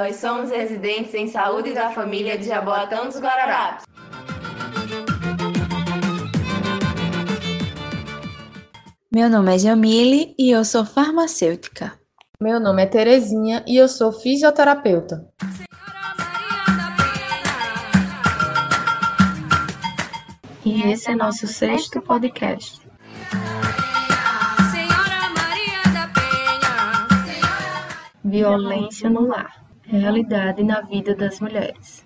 nós somos residentes em saúde da família de Jaboatão dos Guararapes. Meu nome é Jamile e eu sou farmacêutica. Meu nome é Terezinha e eu sou fisioterapeuta. E esse é nosso sexto podcast. Violência no lar. Realidade na vida das mulheres.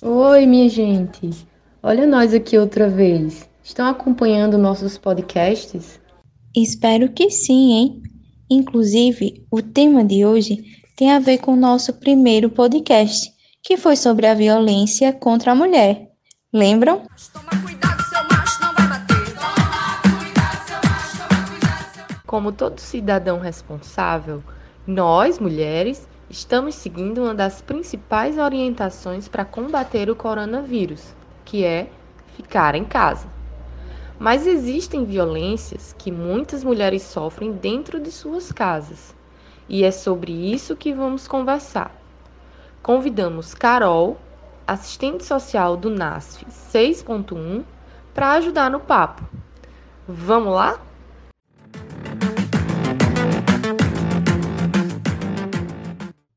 Oi, minha gente. Olha nós aqui outra vez. Estão acompanhando nossos podcasts? Espero que sim, hein? Inclusive, o tema de hoje tem a ver com o nosso primeiro podcast, que foi sobre a violência contra a mulher. Lembram? Como todo cidadão responsável, nós, mulheres, estamos seguindo uma das principais orientações para combater o coronavírus, que é ficar em casa. Mas existem violências que muitas mulheres sofrem dentro de suas casas, e é sobre isso que vamos conversar. Convidamos Carol, assistente social do NASF 6.1, para ajudar no papo. Vamos lá?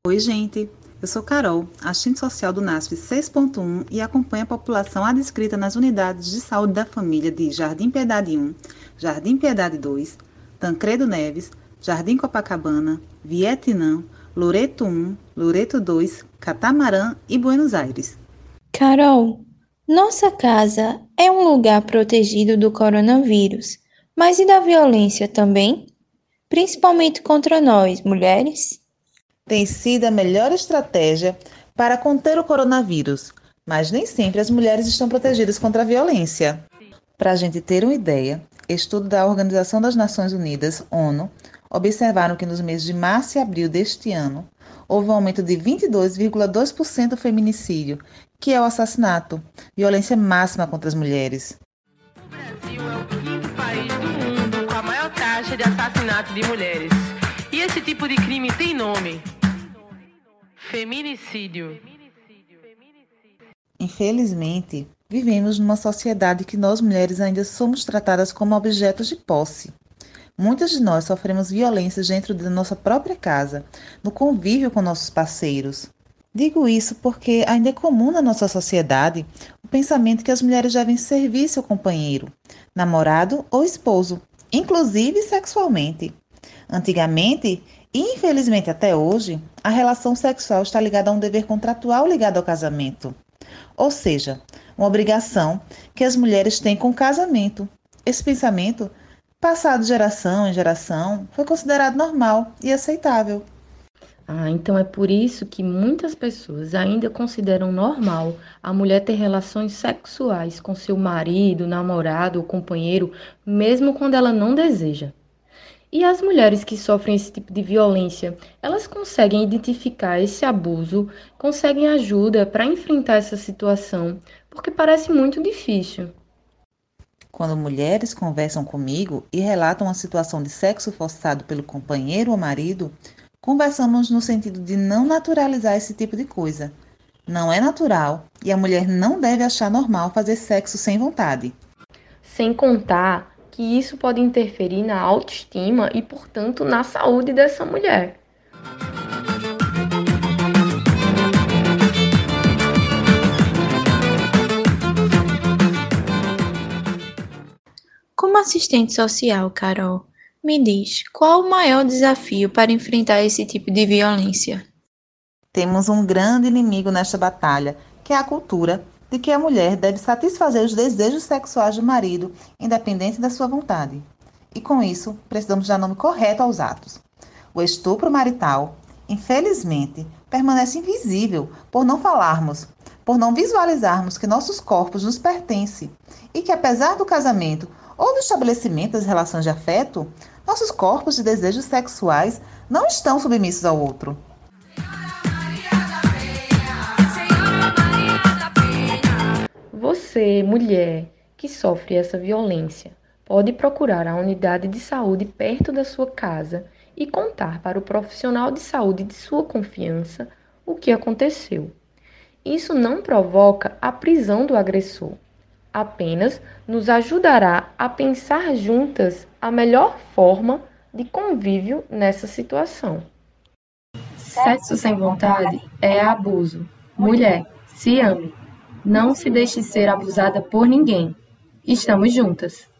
Oi, gente. Eu sou Carol, assistente social do NASF 6.1 e acompanho a população adscrita nas unidades de saúde da família de Jardim Piedade 1, Jardim Piedade 2, Tancredo Neves, Jardim Copacabana, Vietnã, Loreto 1, Loreto 2, Catamarã e Buenos Aires. Carol, nossa casa é um lugar protegido do coronavírus, mas e da violência também? Principalmente contra nós, mulheres? tem sido a melhor estratégia para conter o coronavírus, mas nem sempre as mulheres estão protegidas contra a violência. Para a gente ter uma ideia, estudo da Organização das Nações Unidas, ONU, observaram que nos meses de março e abril deste ano houve um aumento de 22,2% do feminicídio, que é o assassinato, violência máxima contra as mulheres. O Brasil é o quinto país do mundo com a maior taxa de assassinato de mulheres. E esse tipo de crime tem nome: feminicídio. Infelizmente, vivemos numa sociedade que nós mulheres ainda somos tratadas como objetos de posse. Muitas de nós sofremos violências dentro da nossa própria casa, no convívio com nossos parceiros. Digo isso porque ainda é comum na nossa sociedade o pensamento que as mulheres devem servir seu companheiro, namorado ou esposo, inclusive sexualmente. Antigamente, e infelizmente até hoje, a relação sexual está ligada a um dever contratual ligado ao casamento. Ou seja, uma obrigação que as mulheres têm com o casamento. Esse pensamento, passado geração em geração, foi considerado normal e aceitável. Ah, então é por isso que muitas pessoas ainda consideram normal a mulher ter relações sexuais com seu marido, namorado ou companheiro, mesmo quando ela não deseja. E as mulheres que sofrem esse tipo de violência, elas conseguem identificar esse abuso, conseguem ajuda para enfrentar essa situação, porque parece muito difícil. Quando mulheres conversam comigo e relatam a situação de sexo forçado pelo companheiro ou marido, conversamos no sentido de não naturalizar esse tipo de coisa. Não é natural e a mulher não deve achar normal fazer sexo sem vontade. Sem contar que isso pode interferir na autoestima e, portanto, na saúde dessa mulher. Assistente social, Carol, me diz qual o maior desafio para enfrentar esse tipo de violência? Temos um grande inimigo nesta batalha, que é a cultura de que a mulher deve satisfazer os desejos sexuais do marido, independente da sua vontade. E com isso, precisamos dar nome correto aos atos. O estupro marital, infelizmente, permanece invisível por não falarmos, por não visualizarmos que nossos corpos nos pertencem e que, apesar do casamento ou do estabelecimento das relações de afeto, nossos corpos de desejos sexuais não estão submissos ao outro. Você, mulher, que sofre essa violência, pode procurar a unidade de saúde perto da sua casa e contar para o profissional de saúde de sua confiança o que aconteceu. Isso não provoca a prisão do agressor, apenas nos ajudará a pensar juntas a melhor forma de convívio nessa situação. Sexo sem vontade é abuso. Mulher, se ame. Não se deixe ser abusada por ninguém. Estamos juntas.